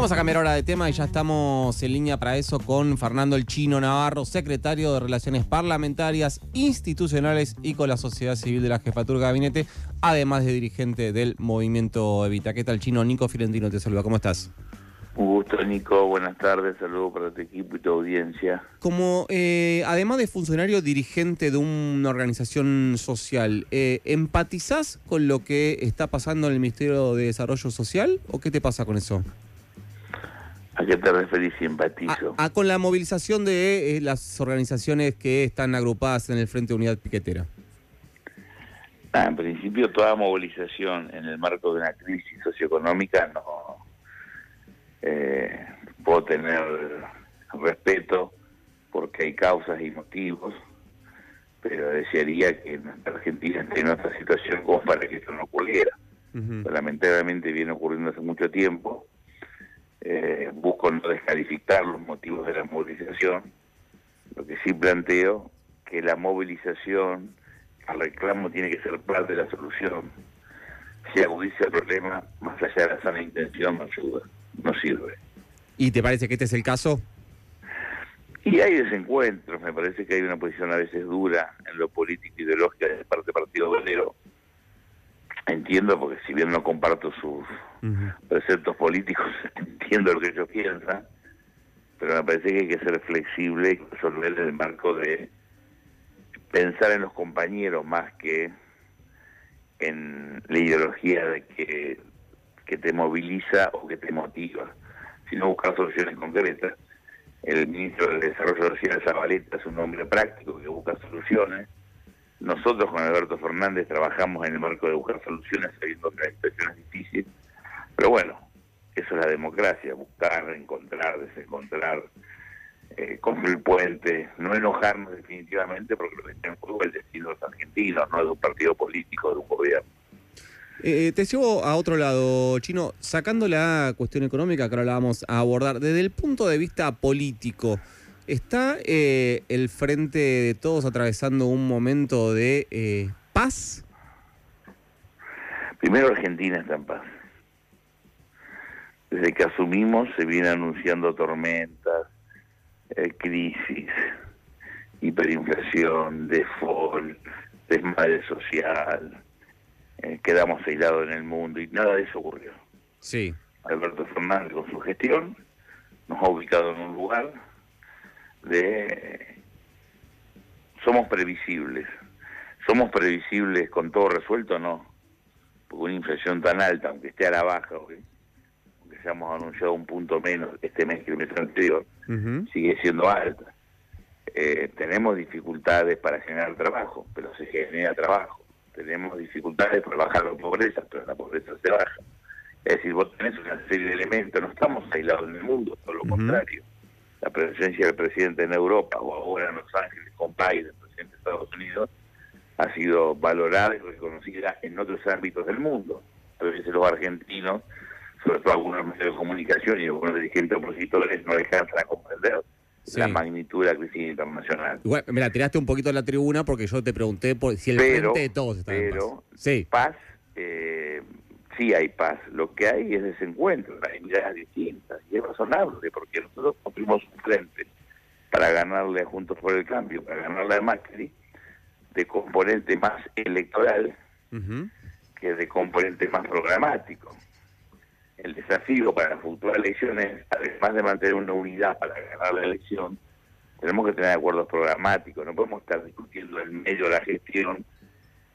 Vamos a cambiar ahora de tema y ya estamos en línea para eso con Fernando El Chino Navarro, secretario de Relaciones Parlamentarias, Institucionales y con la sociedad civil de la Jefatura de Gabinete, además de dirigente del movimiento Evita. ¿Qué tal, Chino? Nico Fiorentino te saluda. ¿Cómo estás? Un gusto, Nico. Buenas tardes. Saludos para tu equipo y tu audiencia. Como, eh, además de funcionario dirigente de una organización social, eh, ¿empatizás con lo que está pasando en el Ministerio de Desarrollo Social o qué te pasa con eso? ¿A qué te referís simpatizo? A, con la movilización de eh, las organizaciones que están agrupadas en el Frente de Unidad Piquetera. Ah, en principio, toda movilización en el marco de una crisis socioeconómica no eh, puedo tener respeto porque hay causas y motivos, pero desearía que Argentina esté en otra situación como para que esto no ocurriera. Lamentablemente viene ocurriendo hace mucho tiempo eh, busco no descalificar los motivos de la movilización, lo que sí planteo que la movilización al reclamo tiene que ser parte de la solución. Si agudiza el problema, más allá de la sana intención, no ayuda, no sirve. ¿Y te parece que este es el caso? Y hay desencuentros, me parece que hay una posición a veces dura en lo político y ideológico de parte del Partido Obrero, entiendo, porque si bien no comparto sus preceptos políticos, entiendo lo que ellos piensan, pero me parece que hay que ser flexible y resolver en el marco de pensar en los compañeros más que en la ideología de que, que te moviliza o que te motiva, sino buscar soluciones concretas. El ministro del Desarrollo Social, Zabaleta, es un hombre práctico que busca soluciones nosotros con Alberto Fernández trabajamos en el marco de buscar soluciones sabiendo que la situación es difícil, pero bueno, eso es la democracia, buscar, encontrar, desencontrar, eh, construir puentes, no enojarnos definitivamente porque lo que está en juego es el destino de los argentinos, no de un partido político, de un gobierno. Eh, te llevo a otro lado, Chino, sacando la cuestión económica que ahora la vamos a abordar, desde el punto de vista político, ¿Está eh, el frente de todos atravesando un momento de eh, paz? Primero Argentina está en paz. Desde que asumimos se viene anunciando tormentas, eh, crisis, hiperinflación, default, desmadre social, quedamos aislados en el mundo y nada de eso ocurrió. Sí. Alberto Fernández con su gestión nos ha ubicado en un lugar de somos previsibles. ¿Somos previsibles con todo resuelto? No. Porque una inflación tan alta, aunque esté a la baja, aunque se hemos anunciado un punto menos este mes que el mes anterior, sigue siendo alta. Eh, tenemos dificultades para generar trabajo, pero se genera trabajo. Tenemos dificultades para bajar la pobreza, pero la pobreza se baja. Es decir, vos tenés una serie de elementos, no estamos aislados en el mundo, todo lo contrario la presencia del presidente en Europa o ahora en Los Ángeles con Biden, presidente de Estados Unidos, ha sido valorada y reconocida en otros ámbitos del mundo. A veces los argentinos, sobre todo algunos medios de comunicación y algunos dirigentes opositores, no alcanzan a comprender la magnitud de la crisis internacional. Igual, me la tiraste un poquito a la tribuna porque yo te pregunté por si el frente de todos está en paz. Sí. paz eh, sí hay paz, lo que hay es desencuentro, hay miradas distintas, y es razonable, porque nosotros construimos un frente para ganarle a Juntos por el Cambio, para ganarle a Macri, de componente más electoral que de componente más programático. El desafío para las futuras elecciones, además de mantener una unidad para ganar la elección, tenemos que tener acuerdos programáticos, no podemos estar discutiendo en medio de la gestión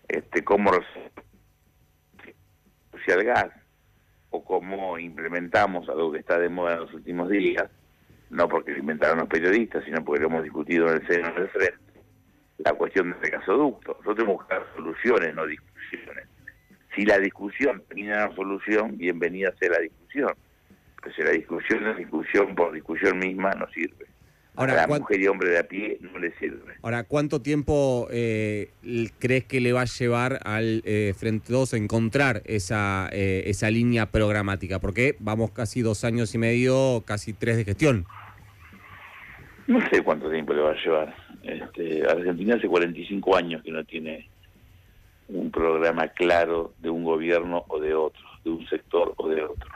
este cómo al gas o cómo implementamos algo que está de moda en los últimos días, no porque lo inventaron los periodistas, sino porque lo hemos discutido en el seno del frente, la cuestión del gasoducto. Nosotros tenemos que buscar soluciones, no discusiones. Si la discusión termina en una solución, bienvenida sea la discusión. Pero si la discusión es discusión por discusión misma, no sirve. Ahora, a la mujer y hombre de a pie no le sirve. Ahora, ¿cuánto tiempo eh, crees que le va a llevar al eh, Frente 2 encontrar esa, eh, esa línea programática? Porque vamos casi dos años y medio, casi tres de gestión. No sé cuánto tiempo le va a llevar. Este, Argentina hace 45 años que no tiene un programa claro de un gobierno o de otro, de un sector o de otro.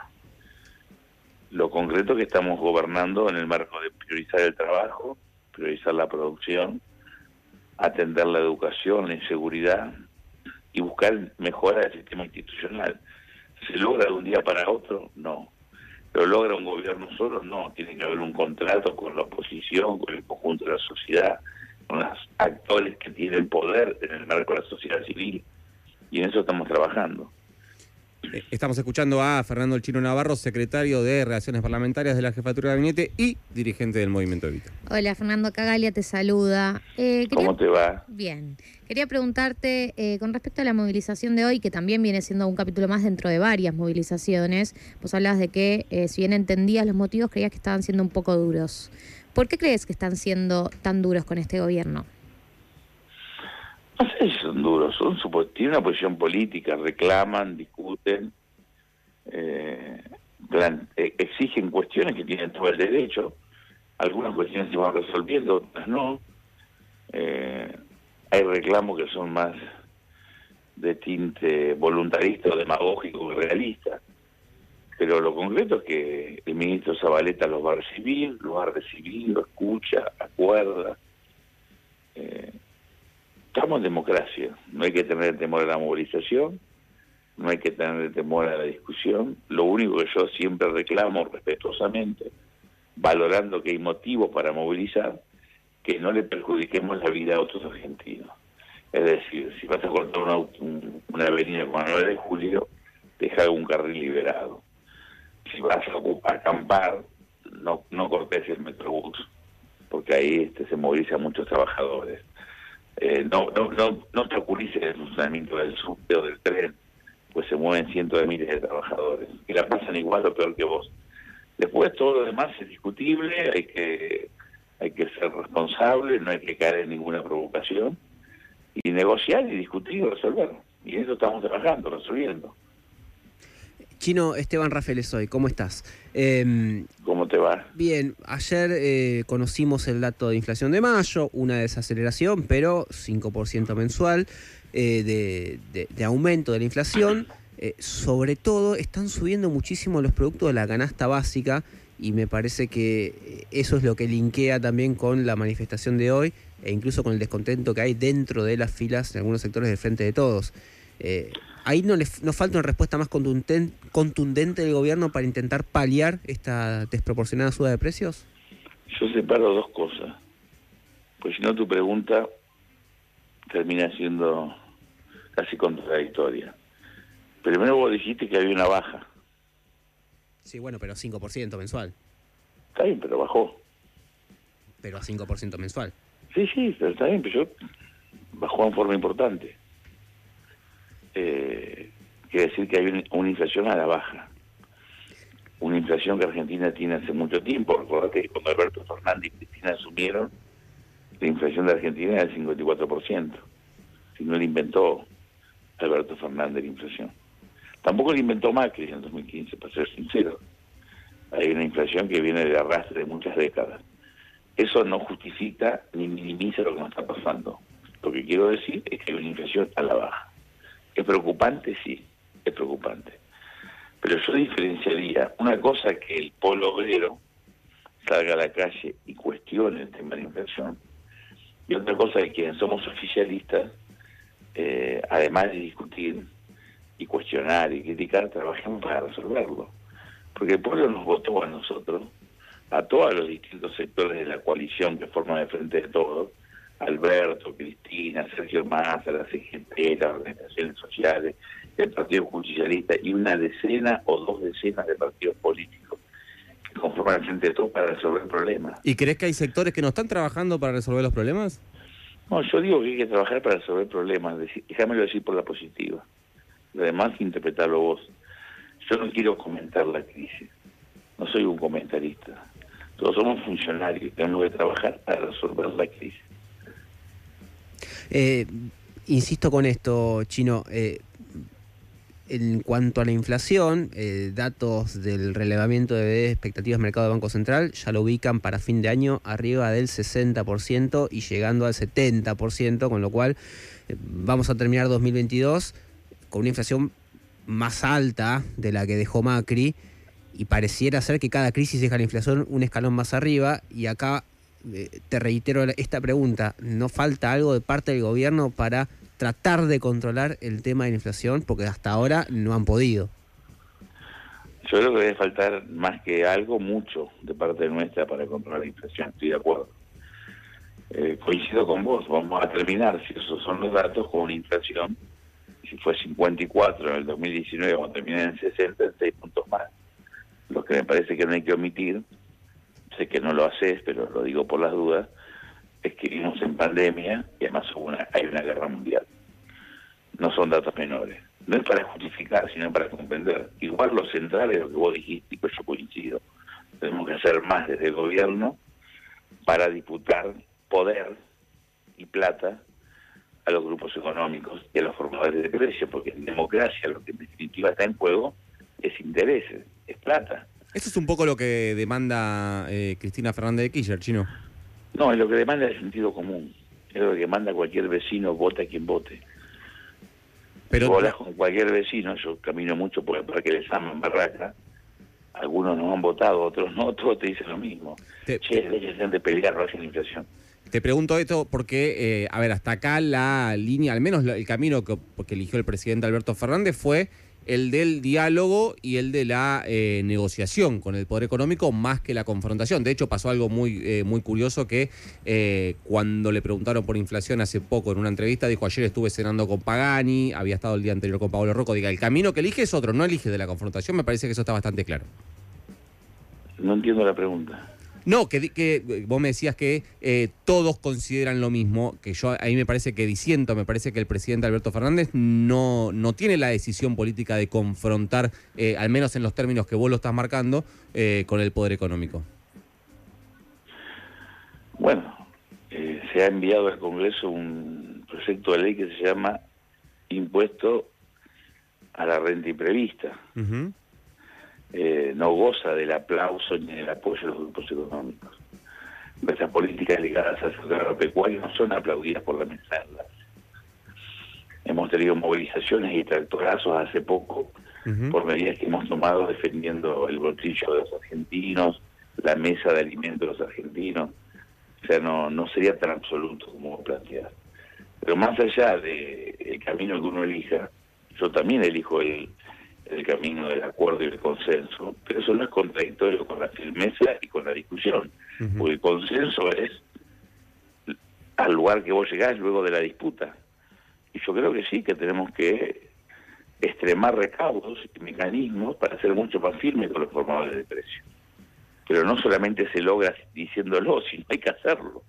Lo concreto que estamos gobernando en el marco de priorizar el trabajo, priorizar la producción, atender la educación, la seguridad y buscar mejorar el sistema institucional. ¿Se logra de un día para otro? No. ¿Lo logra un gobierno solo? No. Tiene que haber un contrato con la oposición, con el conjunto de la sociedad, con los actores que tienen poder en el marco de la sociedad civil. Y en eso estamos trabajando. Eh, estamos escuchando a Fernando El Chino Navarro, secretario de Relaciones Parlamentarias de la Jefatura de Gabinete y dirigente del Movimiento Evita. Hola, Fernando Cagalia te saluda. Eh, ¿Cómo te va? Bien. Quería preguntarte eh, con respecto a la movilización de hoy, que también viene siendo un capítulo más dentro de varias movilizaciones. Vos hablabas de que, si bien entendías los motivos, creías que estaban siendo un poco duros. ¿Por qué crees que están siendo tan duros con este gobierno? No sé si son duros, son tienen una posición política, reclaman, discuten, eh, eh, exigen cuestiones que tienen todo el derecho, algunas cuestiones se van resolviendo, otras no. Eh, hay reclamos que son más de tinte voluntarista o demagógico que realista, pero lo concreto es que el ministro Zabaleta los va a recibir, los va a recibir, lo escucha, acuerda. Eh, estamos en democracia, no hay que tener temor a la movilización, no hay que tener temor a la discusión. Lo único que yo siempre reclamo respetuosamente, valorando que hay motivos para movilizar, que no le perjudiquemos la vida a otros argentinos. Es decir, si vas a cortar una, una avenida con el 9 de julio, deja un carril liberado. Si vas a, acampar, no, no cortes el metrobús, porque ahí este, se movilizan muchos trabajadores eh, no, no, no, no en el funcionamiento del subte o del tren, pues se mueven cientos de miles de trabajadores, que la pasan igual o peor que vos. Después todo lo demás es discutible, hay que, hay que ser responsable, no hay que caer en ninguna provocación, y negociar y discutir y resolver. Y eso estamos trabajando, resolviendo. Chino Esteban Rafael soy, ¿cómo estás? Em, ¿Cómo Bien, ayer eh, conocimos el dato de inflación de mayo, una desaceleración, pero 5% mensual eh, de, aumento de la inflación. Eh, sobre todo, están subiendo muchísimo los productos de la canasta básica y me parece que eso es lo que linkea también con la manifestación de hoy e incluso con el descontento que hay dentro de las filas en algunos sectores del Frente de Todos. Ahí no les no falta una respuesta más contundente, contundente del gobierno para intentar paliar esta desproporcionada suba de precios. Yo separo dos cosas, pues si no tu pregunta termina siendo casi contradictoria. Primero vos dijiste que había una baja. Sí, bueno, pero 5% mensual. Está bien, pero bajó. Pero a 5% mensual. Sí, sí, pero está bien, pero yo bajó en forma importante eh, quiere decir que hay una inflación a la baja. Una inflación que Argentina tiene hace mucho tiempo. Recordate que cuando Alberto Fernández y Cristina asumieron, la inflación de Argentina era del 54%. Si no la inventó Alberto Fernández la inflación. Tampoco la inventó Macri en 2015, para ser sincero. Hay una inflación que viene de arrastre de muchas décadas. Eso no justifica ni minimiza lo que nos está pasando. Lo que quiero decir es que hay una inflación a la baja. ¿Es preocupante? Sí, es preocupante. Pero yo diferenciaría una cosa que el polo obrero salga a la calle y cuestione el tema de la inflación, y otra cosa que quienes somos oficialistas, eh, además de discutir y cuestionar y criticar, trabajemos para resolverlo. Porque el pueblo nos votó a nosotros, a todos los distintos sectores de la coalición que forman el Frente de Todos, Alberto, Cristina, Sergio Massa, la CGT, las organizaciones sociales, el Partido Justicialista y una decena o dos decenas de partidos políticos que conforman el Frente de Todos para resolver problemas. ¿Y crees que hay sectores que no están trabajando para resolver los problemas? No, yo digo que hay que trabajar para resolver problemas, déjamelo decir por la positiva. Lo demás, interpretarlo vos. Yo no quiero comentar la crisis, no soy un comentarista. Todos somos funcionarios tenemos que trabajar para resolver la crisis. Eh, insisto con esto, Chino. Eh, en cuanto a la inflación, eh, datos del relevamiento de expectativas del mercado de Banco Central ya lo ubican para fin de año arriba del 60% y llegando al 70%, con lo cual vamos a terminar 2022 con una inflación más alta de la que dejó Macri y pareciera ser que cada crisis deja la inflación un escalón más arriba y acá te reitero esta pregunta, ¿no falta algo de parte del gobierno para tratar de controlar el tema de la inflación? Porque hasta ahora no han podido. Yo creo que debe faltar más que algo, mucho de parte nuestra para controlar la inflación, estoy de acuerdo. Eh, coincido con vos, vamos a terminar, si esos son los datos, con una inflación, si fue 54 en el 2019, vamos a terminar en 60, en 6 puntos más. Lo que me parece que no hay que omitir, sé que no lo haces, pero lo digo por las dudas, es que vivimos en pandemia y además hay una guerra mundial. No son datos menores no es para justificar, sino para comprender. Igual lo central es lo que vos dijiste, y pues yo coincido. Tenemos que hacer más desde el gobierno para disputar poder y plata a los grupos económicos y a los formadores de precios, porque en democracia lo que en definitiva está en juego es intereses, es plata. Eso es un poco lo que demanda eh, Cristina Fernández de Kirchner, chino. No, es lo que demanda el sentido común. Es lo que manda cualquier vecino, vote a quien vote. Pero Vos con cualquier vecino, yo camino mucho por el Parque de San Barraca, algunos no han votado, otros no, todos te dicen lo mismo. Te, che, leyes de pelear la inflación. Te pregunto esto porque, eh, a ver, hasta acá la línea, al menos el camino que, que eligió el presidente Alberto Fernández fue el del diálogo y el de la eh, negociación con el poder económico más que la confrontación. De hecho, pasó algo muy, eh, muy curioso que eh, cuando le preguntaron por inflación hace poco en una entrevista, dijo ayer estuve cenando con Pagani, había estado el día anterior con Pablo Rocco. Diga, el camino que elige es otro, no elige de la confrontación. Me parece que eso está bastante claro. No entiendo la pregunta. No, que, que vos me decías que eh, todos consideran lo mismo, que yo ahí me parece que disiento, me parece que el presidente Alberto Fernández no, no tiene la decisión política de confrontar, eh, al menos en los términos que vos lo estás marcando, eh, con el poder económico. Bueno, se ha enviado al Congreso un proyecto de ley que se llama Impuesto a la Renta Imprevista. Eh, no goza del aplauso ni del apoyo de los grupos económicos. Nuestras políticas ligadas al sector agropecuario no son aplaudidas por la mesa Hemos tenido movilizaciones y tractorazos hace poco por medidas que hemos tomado defendiendo el bolsillo de los argentinos, la mesa de alimentos de los argentinos. O sea, no, no sería tan absoluto como plantear. Pero más allá del camino que uno elija, yo también elijo el, el camino del acuerdo y el consenso, pero eso no es contradictorio con la firmeza y con la discusión, porque el consenso es al lugar que vos llegás luego de la disputa. Y yo creo que sí, que tenemos que extremar recaudos y mecanismos para ser mucho más firmes con los formadores de precios. Pero no solamente se logra diciéndolo, sino hay que hacerlo.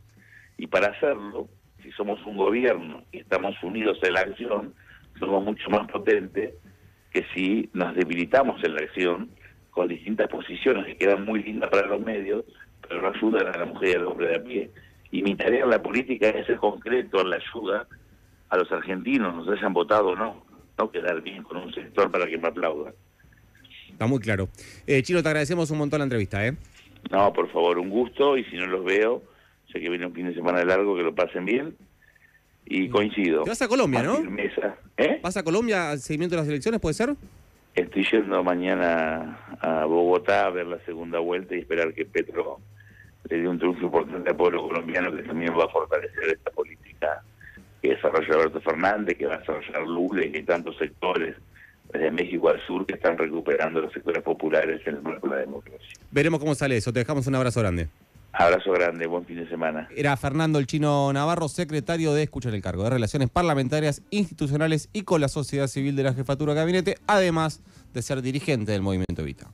Y para hacerlo, si somos un gobierno y estamos unidos en la acción, somos mucho más potentes que si nos debilitamos en la acción con distintas posiciones que quedan muy lindas para los medios, pero no ayudan a la mujer y al hombre de a pie. Y mi tarea en la política es ser concreto en la ayuda a los argentinos, nos hayan votado o no, no quedar bien con un sector para que me aplauda. Está muy claro. Eh, Chino, te agradecemos un montón la entrevista, ¿eh? No, por favor, un gusto, y si no los veo, sé que viene un fin de semana largo, que lo pasen bien, y coincido. vas a Colombia, ¿no? ¿Eh? ¿Vas a Colombia al seguimiento de las elecciones, puede ser? Estoy yendo mañana a Bogotá a ver la segunda vuelta y esperar que Petro le dé un triunfo importante al pueblo colombiano que también va a fortalecer esta política que desarrolla Alberto Fernández, que va a desarrollar Lula y tantos sectores desde México al sur que están recuperando los sectores populares en el marco de la democracia. Veremos cómo sale eso. Te dejamos un abrazo grande. Abrazo grande, buen fin de semana. Era Fernando el Chino Navarro, secretario de Escuchar el Cargo de Relaciones Parlamentarias, Institucionales y con la sociedad civil de la Jefatura de Gabinete, además de ser dirigente del Movimiento Evita.